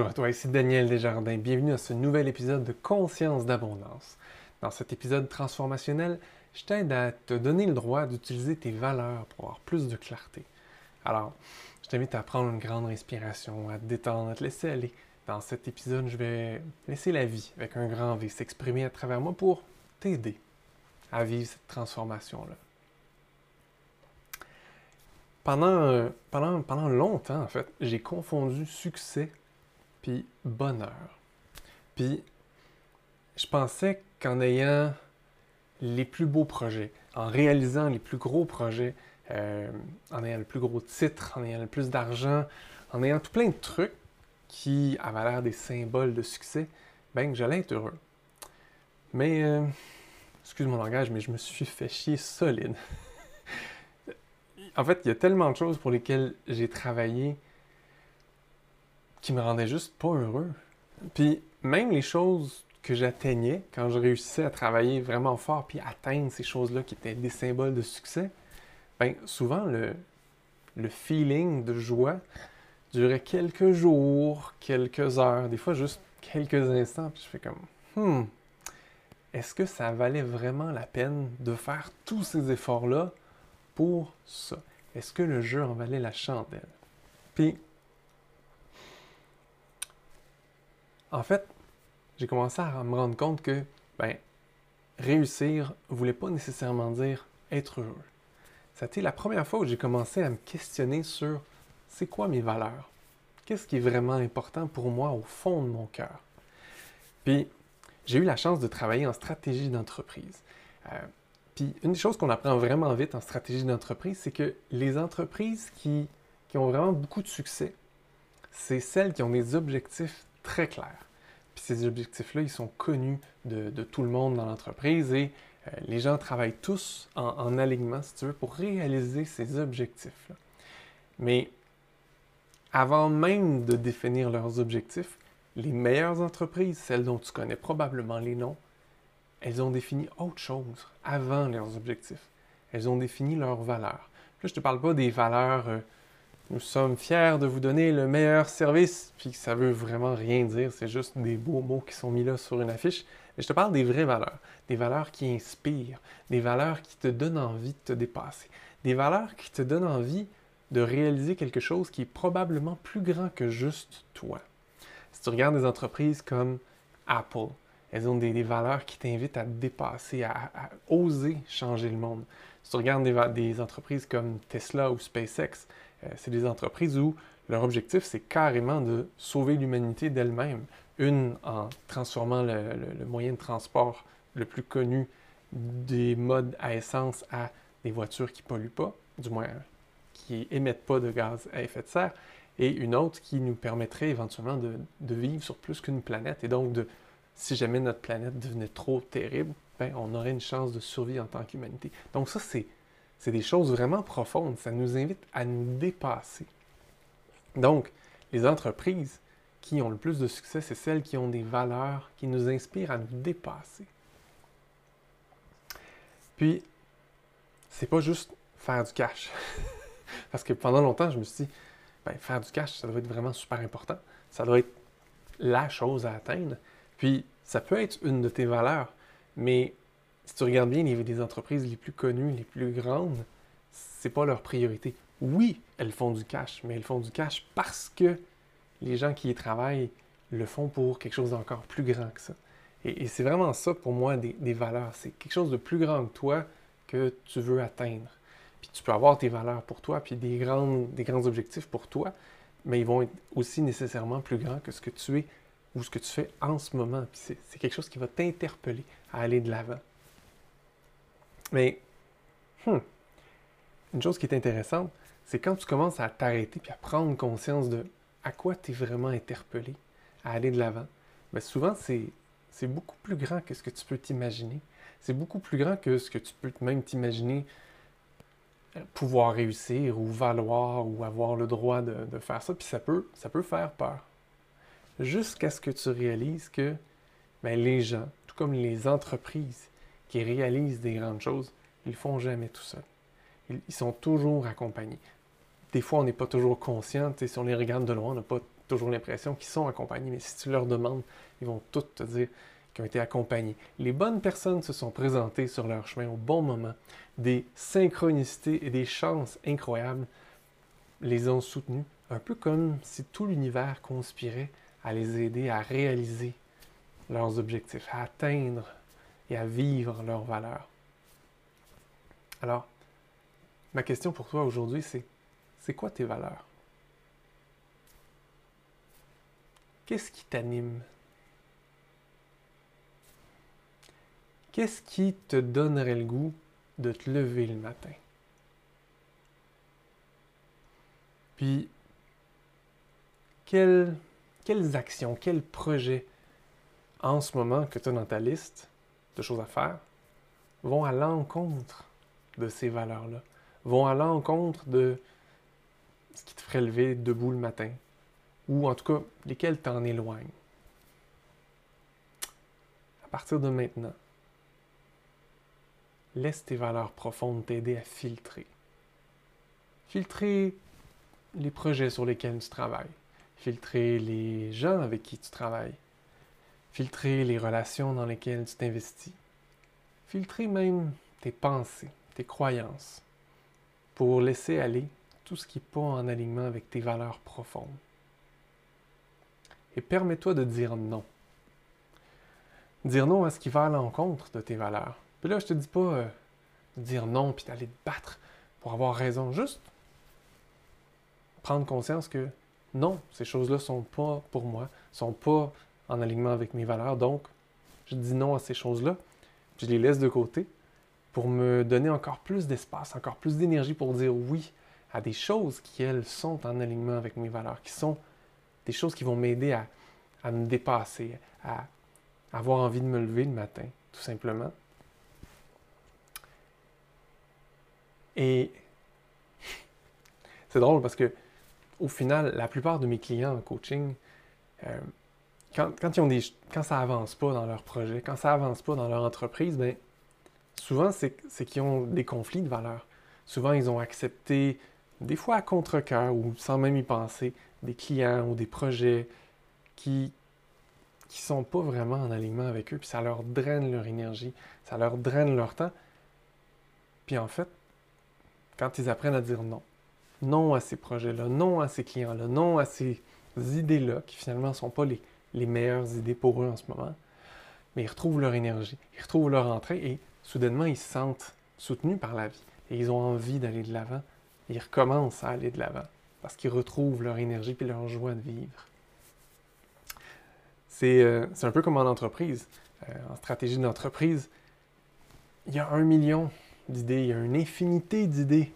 Bonjour à toi, ici Daniel Desjardins. Bienvenue à ce nouvel épisode de Conscience d'abondance. Dans cet épisode transformationnel, je t'aide à te donner le droit d'utiliser tes valeurs pour avoir plus de clarté. Alors, je t'invite à prendre une grande respiration, à te détendre, à te laisser aller. Dans cet épisode, je vais laisser la vie avec un grand V s'exprimer à travers moi pour t'aider à vivre cette transformation-là. Pendant, euh, pendant, pendant longtemps, en fait, j'ai confondu succès puis bonheur. Puis je pensais qu'en ayant les plus beaux projets, en réalisant les plus gros projets, euh, en ayant le plus gros titre, en ayant le plus d'argent, en ayant tout plein de trucs qui avaient l'air des symboles de succès, ben j'allais être heureux. Mais, euh, excuse mon langage, mais je me suis fait chier solide. en fait, il y a tellement de choses pour lesquelles j'ai travaillé qui me rendaient juste pas heureux. Puis même les choses que j'atteignais, quand je réussissais à travailler vraiment fort puis atteindre ces choses-là qui étaient des symboles de succès, ben souvent le, le feeling de joie durait quelques jours, quelques heures, des fois juste quelques instants, puis je fais comme hmm, est-ce que ça valait vraiment la peine de faire tous ces efforts-là pour ça? Est-ce que le jeu en valait la chandelle? Puis, en fait, j'ai commencé à me rendre compte que, ben, réussir ne voulait pas nécessairement dire être heureux. C'était la première fois où j'ai commencé à me questionner sur c'est quoi mes valeurs? Qu'est-ce qui est vraiment important pour moi au fond de mon cœur? Puis, j'ai eu la chance de travailler en stratégie d'entreprise. Euh, puis, une des choses qu'on apprend vraiment vite en stratégie d'entreprise, c'est que les entreprises qui, qui ont vraiment beaucoup de succès, c'est celles qui ont des objectifs très clairs. Puis ces objectifs-là, ils sont connus de, tout le monde dans l'entreprise et euh, les gens travaillent tous en, alignement, si tu veux, pour réaliser ces objectifs-là. Mais avant même de définir leurs objectifs, les meilleures entreprises, celles dont tu connais probablement les noms, elles ont défini autre chose avant leurs objectifs. Elles ont défini leurs valeurs. Là, je ne te parle pas des valeurs euh, nous sommes fiers de vous donner le meilleur service, puis ça veut vraiment rien dire, c'est juste des beaux mots qui sont mis là sur une affiche. Mais je te parle des vraies valeurs, des valeurs qui inspirent, des valeurs qui te donnent envie de te dépasser, des valeurs qui te donnent envie de réaliser quelque chose qui est probablement plus grand que juste toi. Si tu regardes des entreprises comme Apple, elles ont des, valeurs qui t'invitent à te dépasser, à, oser changer le monde. Si tu regardes des, entreprises comme Tesla ou SpaceX, c'est des entreprises où leur objectif, c'est carrément de sauver l'humanité d'elle-même. Une, en transformant le, moyen de transport le plus connu des modes à essence à des voitures qui polluent pas, du moins qui émettent pas de gaz à effet de serre, et une autre qui nous permettrait éventuellement de, de vivre sur plus qu'une planète. Et donc, si jamais notre planète devenait trop terrible, ben, on aurait une chance de survie en tant qu'humanité. Donc ça, c'est c'est des choses vraiment profondes. Ça nous invite à nous dépasser. Donc, les entreprises qui ont le plus de succès, c'est celles qui ont des valeurs qui nous inspirent à nous dépasser. Puis, c'est pas juste faire du cash. Parce que pendant longtemps, je me suis dit, ben, faire du cash, ça doit être vraiment super important. Ça doit être la chose à atteindre. Puis, ça peut être une de tes valeurs, mais si tu regardes bien les, entreprises les plus connues, les plus grandes, c'est pas leur priorité. Oui, elles font du cash, mais elles font du cash parce que les gens qui y travaillent le font pour quelque chose d'encore plus grand que ça. Et, c'est vraiment ça pour moi des, valeurs. C'est quelque chose de plus grand que toi que tu veux atteindre. Puis tu peux avoir tes valeurs pour toi, puis des grands, des grands objectifs pour toi, mais ils vont être aussi nécessairement plus grands que ce que tu es ou ce que tu fais en ce moment. Puis c'est quelque chose qui va t'interpeller à aller de l'avant. Mais, hmm, une chose qui est intéressante, c'est quand tu commences à t'arrêter puis à prendre conscience de à quoi tu es vraiment interpellé, à aller de l'avant. Mais souvent, c'est, beaucoup plus grand que ce que tu peux t'imaginer. C'est beaucoup plus grand que ce que tu peux même t'imaginer euh, pouvoir réussir ou valoir ou avoir le droit de, faire ça. Puis ça peut, ça peut faire peur. Jusqu'à ce que tu réalises que ben, les gens, tout comme les entreprises, qui réalisent des grandes choses, ils ne font jamais tout seuls. Ils, sont toujours accompagnés. Des fois, on n'est pas toujours conscient. Si on les regarde de loin, on n'a pas toujours l'impression qu'ils sont accompagnés, mais si tu leur demandes, ils vont tous te dire qu'ils ont été accompagnés. Les bonnes personnes se sont présentées sur leur chemin au bon moment. Des synchronicités et des chances incroyables les ont soutenus, un peu comme si tout l'univers conspirait à les aider à réaliser leurs objectifs, à atteindre et à vivre leurs valeurs. Alors, ma question pour toi aujourd'hui, c'est c'est quoi tes valeurs? Qu'est-ce qui t'anime? Qu'est-ce qui te donnerait le goût de te lever le matin? Puis, quelles, actions, quels projets en ce moment que tu as dans ta liste de choses à faire vont à l'encontre de ces valeurs-là, vont à l'encontre de ce qui te ferait lever debout le matin, ou en tout cas lesquels t'en éloignent. À partir de maintenant, laisse tes valeurs profondes t'aider à filtrer. Filtrer les projets sur lesquels tu travailles, filtrer les gens avec qui tu travailles, filtrer les relations dans lesquelles tu t'investis, filtrer même tes pensées, tes croyances, pour laisser aller tout ce qui n'est pas en alignement avec tes valeurs profondes. Et permets-toi de dire non. Dire non à ce qui va à l'encontre de tes valeurs. Puis là, je te dis pas euh, de dire non puis d'aller te battre pour avoir raison. Juste prendre conscience que non, ces choses-là sont pas pour moi, sont pas en alignement avec mes valeurs. Donc, je dis non à ces choses-là, je les laisse de côté pour me donner encore plus d'espace, encore plus d'énergie pour dire oui à des choses qui, elles, sont en alignement avec mes valeurs, qui sont des choses qui vont m'aider à, à, me dépasser, à avoir envie de me lever le matin, tout simplement. Et c'est drôle parce que au final, la plupart de mes clients en coaching, euh, quand, ils ont des, quand ça avance pas dans leur projet, quand ça avance pas dans leur entreprise, ben, souvent c'est qu'ils ont des conflits de valeurs. Souvent, ils ont accepté, des fois à contre-cœur ou sans même y penser, des clients ou des projets qui qui sont pas vraiment en alignement avec eux, puis ça leur draine leur énergie, ça leur draine leur temps. Puis en fait, quand ils apprennent à dire non, non à ces projets-là, non à ces clients-là, non à ces idées-là, qui finalement ne sont pas les, les meilleures idées pour eux en ce moment, mais ils retrouvent leur énergie, ils retrouvent leur entrée et soudainement ils se sentent soutenus par la vie et ils ont envie d'aller de l'avant. Ils recommencent à aller de l'avant parce qu'ils retrouvent leur énergie et leur joie de vivre. C'est euh, un peu comme en entreprise. Euh, en stratégie d'entreprise, il y a un million d'idées, il y a une infinité d'idées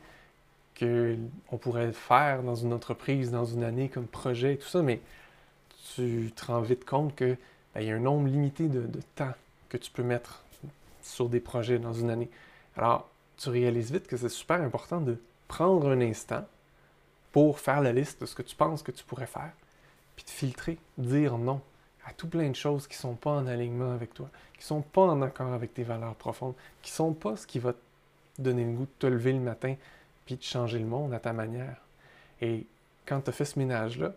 qu'on pourrait faire dans une entreprise, dans une année comme projet et tout ça, mais tu te rends vite compte qu'il ben, y a un nombre limité de, temps que tu peux mettre sur des projets dans une année. Alors, tu réalises vite que c'est super important de prendre un instant pour faire la liste de ce que tu penses que tu pourrais faire, puis de filtrer, dire non à tout plein de choses qui ne sont pas en alignement avec toi, qui ne sont pas en accord avec tes valeurs profondes, qui ne sont pas ce qui va te donner le goût de te lever le matin puis de changer le monde à ta manière. Et quand tu as fait ce ménage-là,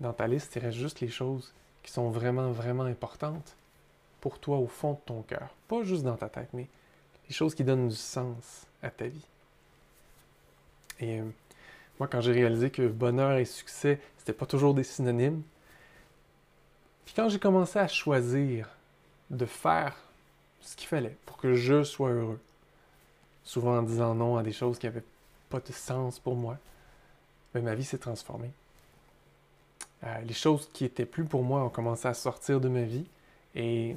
dans ta liste, il reste juste les choses qui sont vraiment, vraiment importantes pour toi au fond de ton cœur. Pas juste dans ta tête, mais les choses qui donnent du sens à ta vie. Et euh, moi, quand j'ai réalisé que bonheur et succès, c'était pas toujours des synonymes, puis quand j'ai commencé à choisir de faire ce qu'il fallait pour que je sois heureux, souvent en disant non à des choses qui n'avaient pas de sens pour moi, mais ma vie s'est transformée. Euh, les choses qui étaient plus pour moi ont commencé à sortir de ma vie et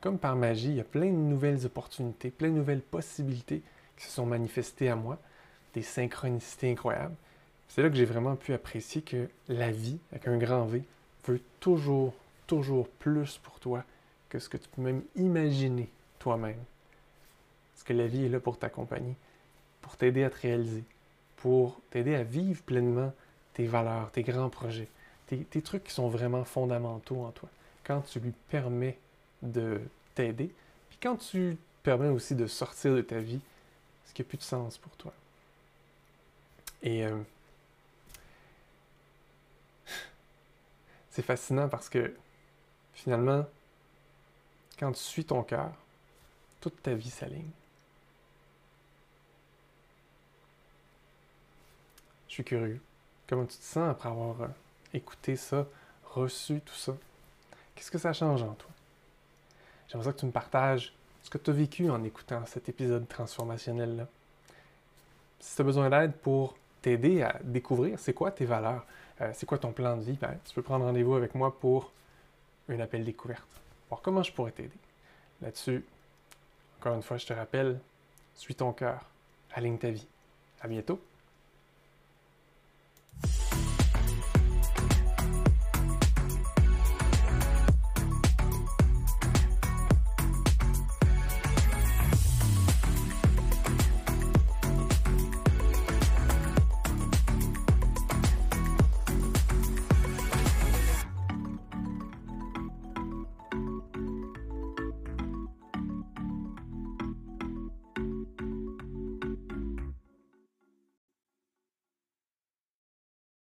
comme par magie, il y a plein de nouvelles opportunités, plein de nouvelles possibilités qui se sont manifestées à moi, des synchronicités incroyables. C'est là que j'ai vraiment pu apprécier que la vie, avec un grand V, veut toujours, toujours plus pour toi que ce que tu peux même imaginer toi-même. Parce que la vie est là pour t'accompagner, pour t'aider à te réaliser, pour t'aider à vivre pleinement tes valeurs, tes grands projets, tes, trucs qui sont vraiment fondamentaux en toi. Quand tu lui permets de t'aider, puis quand tu permets aussi de sortir de ta vie ce qui n'a plus de sens pour toi. Et euh, c'est fascinant parce que finalement, quand tu suis ton cœur, toute ta vie s'aligne. Je suis curieux. Comment tu te sens après avoir euh, écouté ça, reçu tout ça? Qu'est-ce que ça change en toi? J'aimerais que tu me partages ce que tu as vécu en écoutant cet épisode transformationnel-là. Si tu as besoin d'aide pour t'aider à découvrir c'est quoi tes valeurs, euh, c'est quoi ton plan de vie, ben, tu peux prendre rendez-vous avec moi pour un appel découverte. Voir comment je pourrais t'aider. Là-dessus, encore une fois, je te rappelle, suis ton cœur, aligne ta vie. À bientôt!